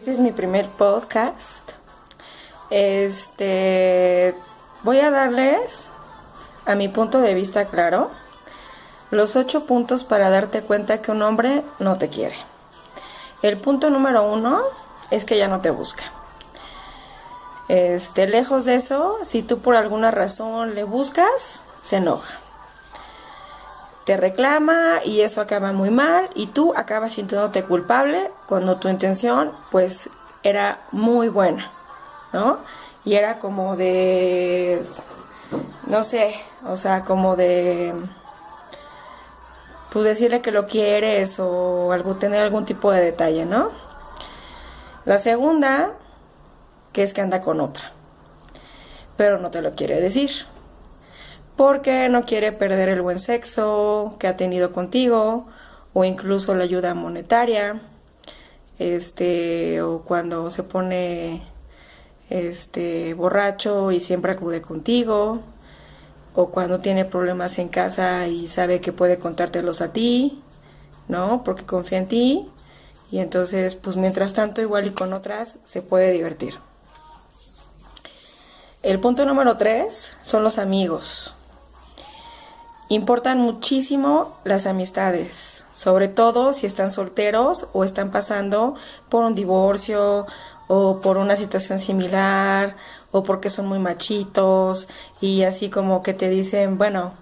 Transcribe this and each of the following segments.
Este es mi primer podcast. Este voy a darles a mi punto de vista claro los ocho puntos para darte cuenta que un hombre no te quiere. El punto número uno es que ya no te busca. Este, lejos de eso, si tú por alguna razón le buscas, se enoja. Te reclama y eso acaba muy mal y tú acabas sintiéndote culpable cuando tu intención pues era muy buena, ¿no? Y era como de, no sé, o sea, como de, pues decirle que lo quieres o algo, tener algún tipo de detalle, ¿no? La segunda, que es que anda con otra, pero no te lo quiere decir, porque no quiere perder el buen sexo que ha tenido contigo o incluso la ayuda monetaria, este, o cuando se pone este borracho y siempre acude contigo, o cuando tiene problemas en casa y sabe que puede contártelos a ti, ¿no? Porque confía en ti. Y entonces, pues mientras tanto, igual y con otras, se puede divertir. El punto número tres son los amigos. Importan muchísimo las amistades, sobre todo si están solteros o están pasando por un divorcio o por una situación similar o porque son muy machitos y así como que te dicen, bueno,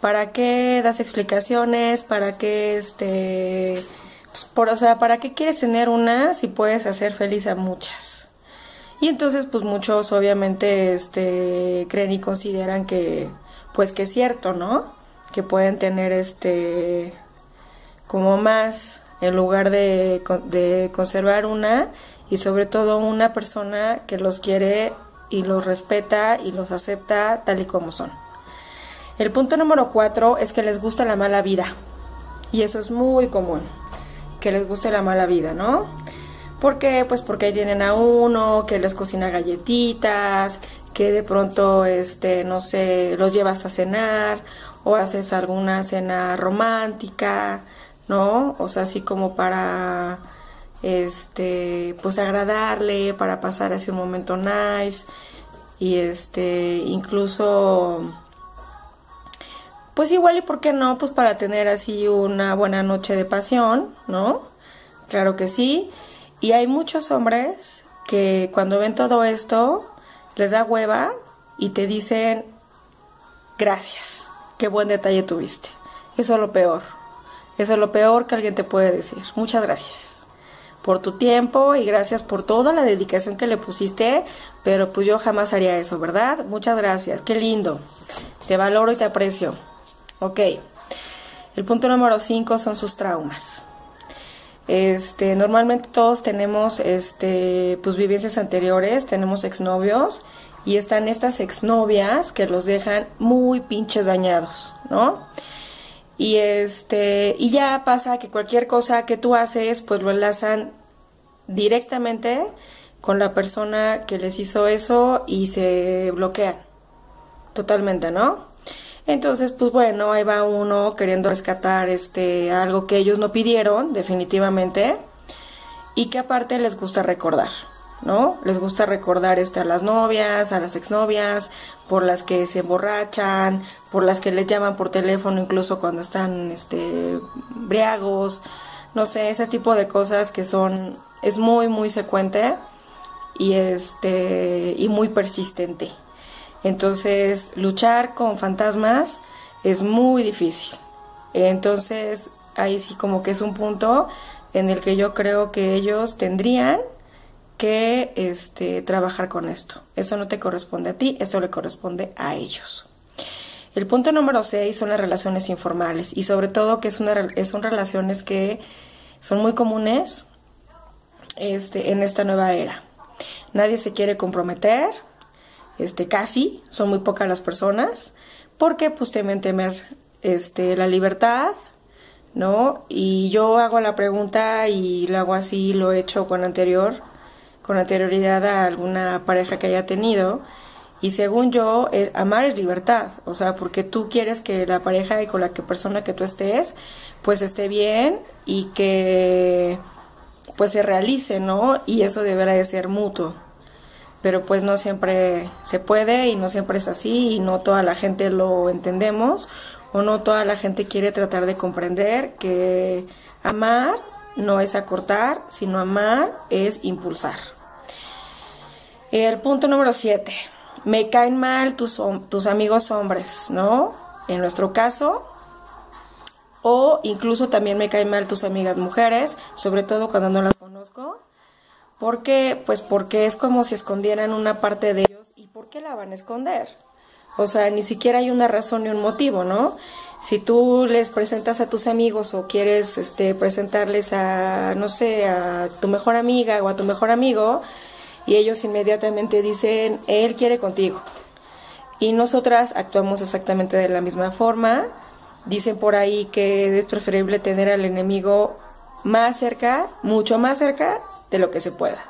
¿para qué das explicaciones? ¿Para qué este pues, por, o sea, ¿para qué quieres tener una si puedes hacer feliz a muchas? Y entonces pues muchos obviamente este creen y consideran que pues que es cierto, ¿no? Que pueden tener este como más en lugar de, de conservar una y sobre todo una persona que los quiere y los respeta y los acepta tal y como son. El punto número cuatro es que les gusta la mala vida. Y eso es muy común, que les guste la mala vida, ¿no? ¿Por qué? Pues porque ahí tienen a uno que les cocina galletitas, que de pronto, este, no sé, los llevas a cenar o haces alguna cena romántica, ¿no? O sea, así como para este, pues agradarle, para pasar así un momento nice y este, incluso pues igual y por qué no, pues para tener así una buena noche de pasión, ¿no? Claro que sí. Y hay muchos hombres que cuando ven todo esto les da hueva y te dicen gracias, qué buen detalle tuviste. Eso es lo peor. Eso es lo peor que alguien te puede decir. Muchas gracias por tu tiempo y gracias por toda la dedicación que le pusiste, pero pues yo jamás haría eso, ¿verdad? Muchas gracias, qué lindo. Te valoro y te aprecio. Ok. El punto número 5 son sus traumas. Este, normalmente todos tenemos este, pues vivencias anteriores, tenemos exnovios y están estas exnovias que los dejan muy pinches dañados, ¿no? Y este, y ya pasa que cualquier cosa que tú haces, pues lo enlazan directamente con la persona que les hizo eso y se bloquean totalmente, ¿no? Entonces, pues bueno, ahí va uno queriendo rescatar este algo que ellos no pidieron, definitivamente, y que aparte les gusta recordar. ¿No? Les gusta recordar este, a las novias, a las exnovias, por las que se emborrachan, por las que les llaman por teléfono incluso cuando están este, briagos, no sé, ese tipo de cosas que son, es muy, muy secuente y, este, y muy persistente. Entonces, luchar con fantasmas es muy difícil. Entonces, ahí sí como que es un punto en el que yo creo que ellos tendrían que este, trabajar con esto. Eso no te corresponde a ti, eso le corresponde a ellos. El punto número 6 son las relaciones informales y sobre todo que es una, son relaciones que son muy comunes este, en esta nueva era. Nadie se quiere comprometer, este, casi, son muy pocas las personas, porque pues temen temer este, la libertad, ¿no? Y yo hago la pregunta y lo hago así, lo he hecho con anterior con anterioridad a alguna pareja que haya tenido. Y según yo, es, amar es libertad, o sea, porque tú quieres que la pareja y con la que persona que tú estés, pues esté bien y que pues se realice, ¿no? Y eso deberá de ser mutuo. Pero pues no siempre se puede y no siempre es así y no toda la gente lo entendemos o no toda la gente quiere tratar de comprender que amar no es acortar, sino amar es impulsar. El punto número 7. Me caen mal tus, tus amigos hombres, ¿no? En nuestro caso, o incluso también me caen mal tus amigas mujeres, sobre todo cuando no las conozco. porque Pues porque es como si escondieran una parte de ellos. ¿Y por qué la van a esconder? O sea, ni siquiera hay una razón ni un motivo, ¿no? Si tú les presentas a tus amigos o quieres este, presentarles a, no sé, a tu mejor amiga o a tu mejor amigo, y ellos inmediatamente dicen, él quiere contigo. Y nosotras actuamos exactamente de la misma forma Dicen por ahí que es preferible tener al enemigo más cerca, mucho más cerca de lo que se pueda.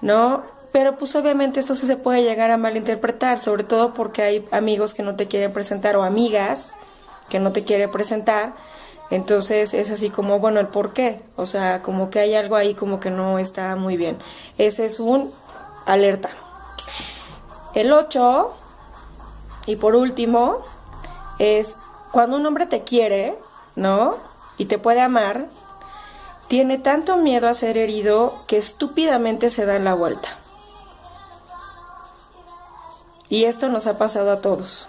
¿No? Pero pues obviamente esto se puede llegar a malinterpretar, sobre todo porque hay amigos que no te quieren presentar o amigas que no te quieren presentar. Entonces es así como, bueno, el por qué. O sea, como que hay algo ahí como que no está muy bien. Ese es un alerta. El 8, y por último, es cuando un hombre te quiere, ¿no? Y te puede amar, tiene tanto miedo a ser herido que estúpidamente se da la vuelta. Y esto nos ha pasado a todos.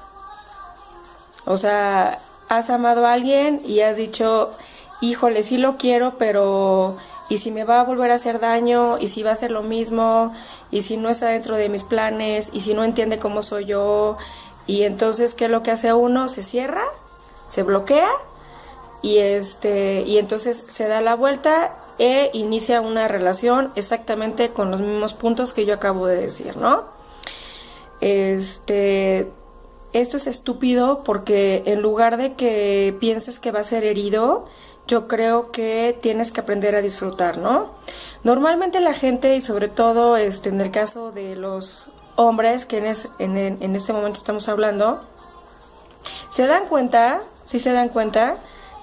O sea, has amado a alguien y has dicho, híjole, sí lo quiero, pero ¿y si me va a volver a hacer daño? ¿Y si va a ser lo mismo? ¿Y si no está dentro de mis planes? ¿Y si no entiende cómo soy yo? Y entonces, ¿qué es lo que hace uno? Se cierra se bloquea y este y entonces se da la vuelta e inicia una relación exactamente con los mismos puntos que yo acabo de decir, ¿no? Este esto es estúpido porque en lugar de que pienses que va a ser herido, yo creo que tienes que aprender a disfrutar, ¿no? Normalmente la gente y sobre todo este en el caso de los hombres que en, este momento estamos hablando, se dan cuenta si se dan cuenta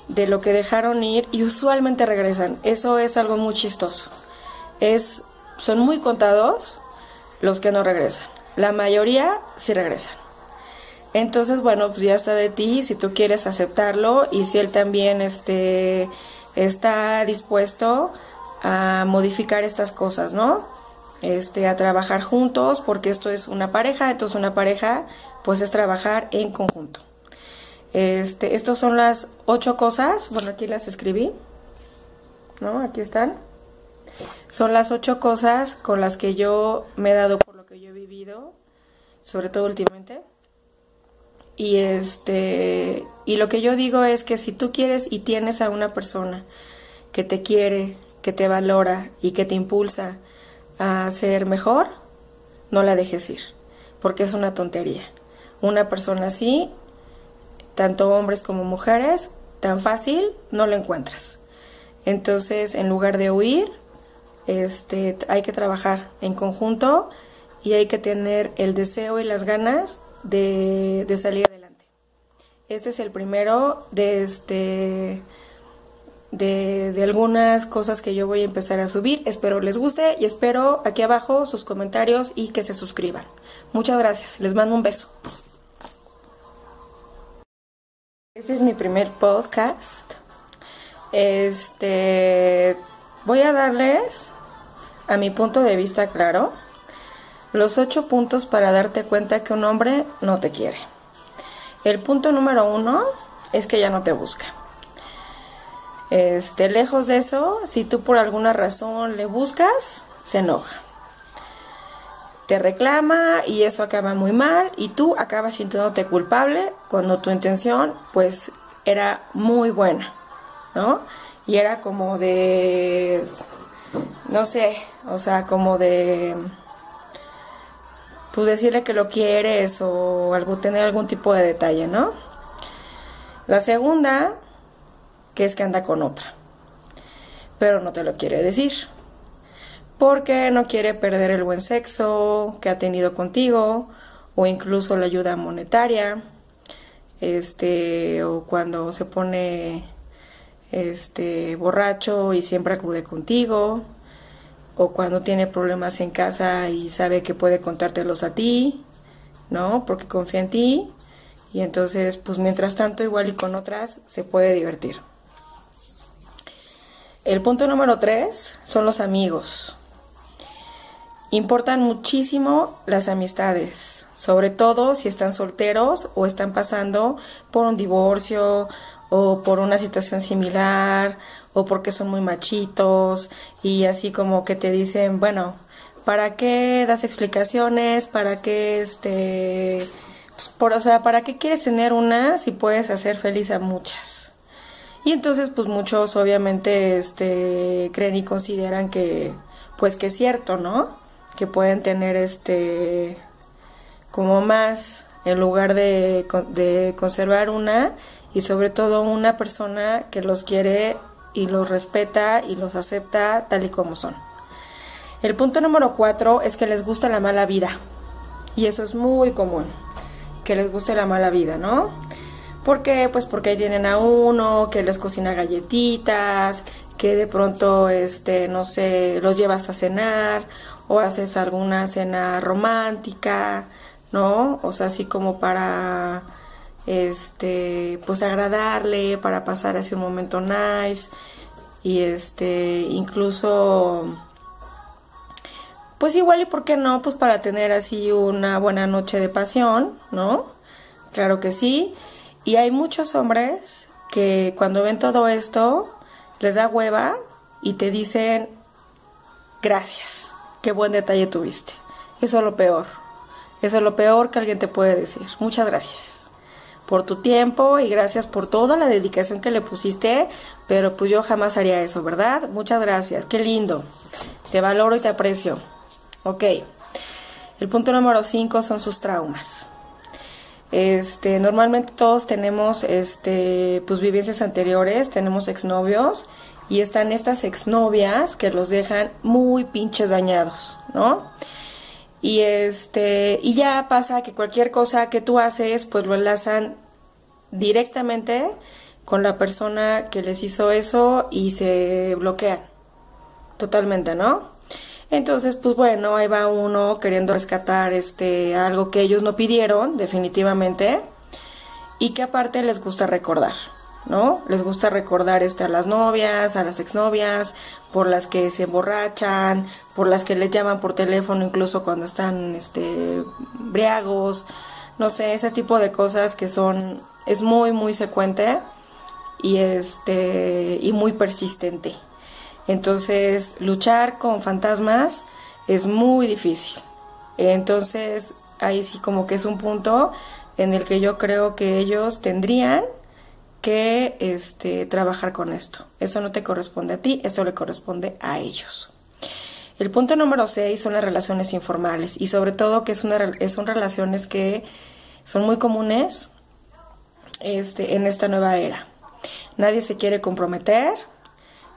de lo que dejaron ir y usualmente regresan. Eso es algo muy chistoso. Es, son muy contados los que no regresan. La mayoría sí regresan. Entonces, bueno, pues ya está de ti si tú quieres aceptarlo y si él también este, está dispuesto a modificar estas cosas, ¿no? Este, a trabajar juntos, porque esto es una pareja, entonces una pareja pues es trabajar en conjunto. Este, estos son las ocho cosas, bueno, aquí las escribí, ¿no? Aquí están. Son las ocho cosas con las que yo me he dado por lo que yo he vivido, sobre todo últimamente. Y este, y lo que yo digo es que si tú quieres y tienes a una persona que te quiere, que te valora y que te impulsa a ser mejor, no la dejes ir, porque es una tontería. Una persona así tanto hombres como mujeres, tan fácil no lo encuentras. Entonces, en lugar de huir, este, hay que trabajar en conjunto y hay que tener el deseo y las ganas de, salir adelante. Este es el primero de este de, algunas cosas que yo voy a empezar a subir. Espero les guste y espero aquí abajo sus comentarios y que se suscriban. Muchas gracias. Les mando un beso. Este es mi primer podcast. Este voy a darles a mi punto de vista claro los ocho puntos para darte cuenta que un hombre no te quiere. El punto número uno es que ya no te busca. Este, lejos de eso, si tú por alguna razón le buscas, se enoja te reclama y eso acaba muy mal y tú acabas sintiéndote culpable cuando tu intención pues era muy buena, ¿no? Y era como de, no sé, o sea, como de, pues decirle que lo quieres o algo, tener algún tipo de detalle, ¿no? La segunda, que es que anda con otra, pero no te lo quiere decir porque no quiere perder el buen sexo que ha tenido contigo o incluso la ayuda monetaria este o cuando se pone este borracho y siempre acude contigo, o cuando tiene problemas en casa y sabe que puede contártelos a ti, ¿no? Porque confía en ti y entonces pues mientras tanto igual y con otras se puede divertir. El punto número tres son los amigos. Importan muchísimo las amistades, sobre todo si están solteros o están pasando por un divorcio o por una situación similar o porque son muy machitos y así como que te dicen, bueno, ¿para qué das explicaciones? ¿Para qué este pues, por, o sea, ¿para qué quieres tener una si puedes hacer feliz a muchas? Y entonces pues muchos obviamente este creen y consideran que pues que es cierto, ¿no? que pueden tener este como más en lugar de, de conservar una y sobre todo una persona que los quiere y los respeta y los acepta tal y como son. El punto número cuatro es que les gusta la mala vida. Y eso es muy común, que les guste la mala vida, ¿no? ¿Por qué? Pues porque ahí tienen a uno que les cocina galletitas, que de pronto, este, no sé, los llevas a cenar o haces alguna cena romántica, ¿no? O sea, así como para este pues agradarle, para pasar así un momento nice y este incluso pues igual y por qué no, pues para tener así una buena noche de pasión, ¿no? Claro que sí. Y hay muchos hombres que cuando ven todo esto les da hueva y te dicen gracias qué buen detalle tuviste. Eso es lo peor. Eso es lo peor que alguien te puede decir. Muchas gracias por tu tiempo y gracias por toda la dedicación que le pusiste, pero pues yo jamás haría eso, ¿verdad? Muchas gracias, qué lindo. Te valoro y te aprecio. Ok. El punto número 5 son sus traumas. Este, normalmente todos tenemos este, pues vivencias anteriores, tenemos exnovios y están estas exnovias que los dejan muy pinches dañados, ¿no? Y este, y ya pasa que cualquier cosa que tú haces, pues lo enlazan directamente con la persona que les hizo eso y se bloquean totalmente, ¿no? Entonces, pues bueno, ahí va uno queriendo rescatar este algo que ellos no pidieron, definitivamente, y que aparte les gusta recordar. ¿No? Les gusta recordar este, a las novias, a las exnovias, por las que se emborrachan, por las que les llaman por teléfono incluso cuando están este, briagos, no sé, ese tipo de cosas que son, es muy, muy secuente y, este, y muy persistente. Entonces, luchar con fantasmas es muy difícil. Entonces, ahí sí como que es un punto en el que yo creo que ellos tendrían que este, trabajar con esto. Eso no te corresponde a ti, eso le corresponde a ellos. El punto número 6 son las relaciones informales y sobre todo que es una, son relaciones que son muy comunes este, en esta nueva era. Nadie se quiere comprometer,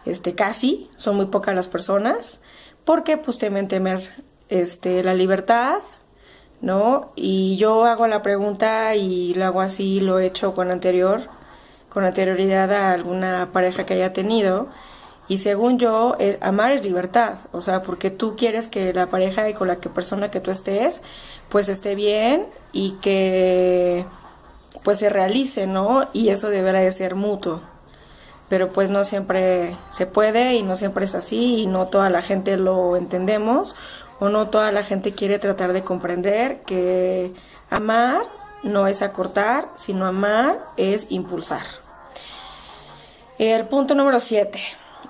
este, casi, son muy pocas las personas, porque pues temen temer este, la libertad, ¿no? Y yo hago la pregunta y lo hago así, lo he hecho con anterior, con anterioridad a alguna pareja que haya tenido. Y según yo, es, amar es libertad, o sea, porque tú quieres que la pareja y con la que persona que tú estés, pues esté bien y que pues se realice, ¿no? Y eso deberá de ser mutuo. Pero pues no siempre se puede y no siempre es así y no toda la gente lo entendemos o no toda la gente quiere tratar de comprender que amar no es acortar, sino amar es impulsar. El punto número 7.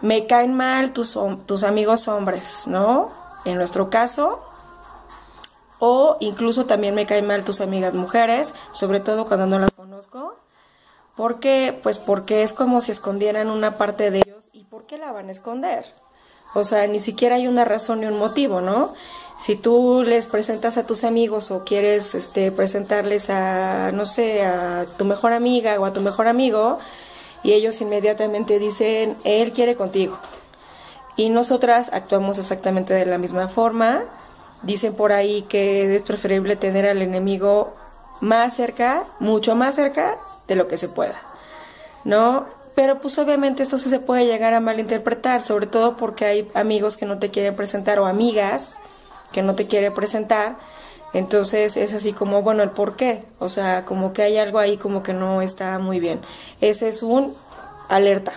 Me caen mal tus, tus amigos hombres, ¿no? En nuestro caso. O incluso también me caen mal tus amigas mujeres, sobre todo cuando no las conozco. ¿Por qué? Pues porque es como si escondieran una parte de ellos. ¿Y por qué la van a esconder? O sea, ni siquiera hay una razón ni un motivo, ¿no? Si tú les presentas a tus amigos o quieres este, presentarles a, no sé, a tu mejor amiga o a tu mejor amigo, y ellos inmediatamente dicen, él quiere contigo. Y nosotras actuamos exactamente de la misma forma. Dicen por ahí que es preferible tener al enemigo más cerca, mucho más cerca de lo que se pueda. ¿No? Pero pues obviamente esto se puede llegar a malinterpretar, sobre todo porque hay amigos que no te quieren presentar o amigas que no te quieren presentar. Entonces es así como, bueno, el por qué. O sea, como que hay algo ahí como que no está muy bien. Ese es un alerta.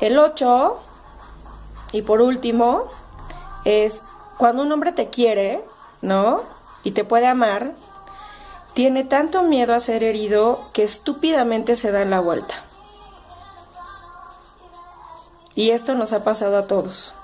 El 8, y por último, es cuando un hombre te quiere, ¿no? Y te puede amar, tiene tanto miedo a ser herido que estúpidamente se da la vuelta. Y esto nos ha pasado a todos.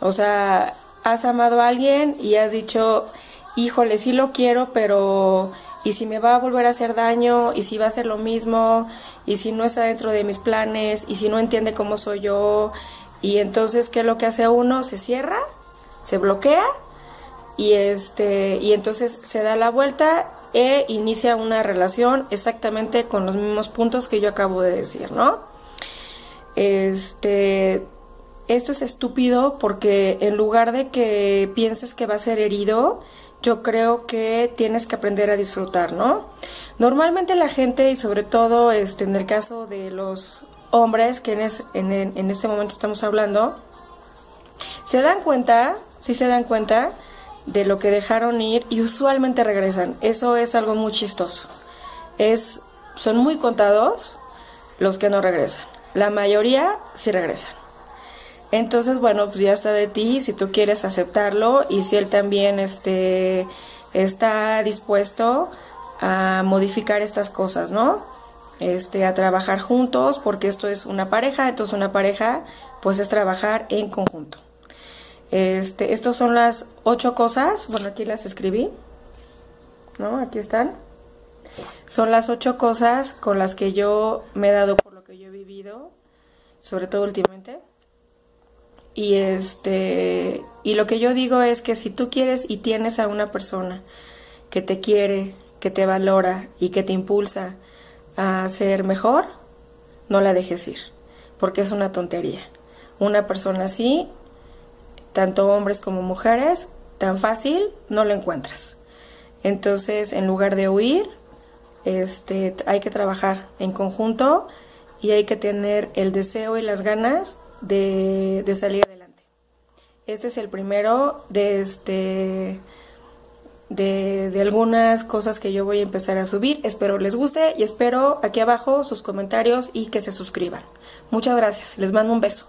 O sea, has amado a alguien y has dicho, híjole, sí lo quiero, pero ¿y si me va a volver a hacer daño? ¿Y si va a ser lo mismo? ¿Y si no está dentro de mis planes? ¿Y si no entiende cómo soy yo? Y entonces, ¿qué es lo que hace uno? Se cierra, se bloquea y este y entonces se da la vuelta e inicia una relación exactamente con los mismos puntos que yo acabo de decir, ¿no? Este esto es estúpido porque en lugar de que pienses que va a ser herido, yo creo que tienes que aprender a disfrutar, ¿no? Normalmente la gente y sobre todo este en el caso de los hombres que en, en este momento estamos hablando, se dan cuenta, sí se dan cuenta de lo que dejaron ir y usualmente regresan. Eso es algo muy chistoso. Son muy contados los que no regresan. La mayoría sí regresan. Entonces, bueno, pues ya está de ti si tú quieres aceptarlo y si él también este, está dispuesto a modificar estas cosas, ¿no? Este, a trabajar juntos, porque esto es una pareja, entonces una pareja, pues es trabajar en conjunto. Este, estos son las ocho cosas, bueno, aquí las escribí, ¿no? Aquí están. Son las ocho cosas con las que yo me he dado por lo que yo he vivido, sobre todo últimamente. Y este, y lo que yo digo es que si tú quieres y tienes a una persona que te quiere, que te valora y que te impulsa a ser mejor, no la dejes ir, porque es una tontería. Una persona así tanto hombres como mujeres, tan fácil no lo encuentras. Entonces, en lugar de huir, este, hay que trabajar en conjunto y hay que tener el deseo y las ganas de, de salir adelante. Este es el primero de este de, de, algunas cosas que yo voy a empezar a subir. Espero les guste y espero aquí abajo sus comentarios y que se suscriban. Muchas gracias. Les mando un beso.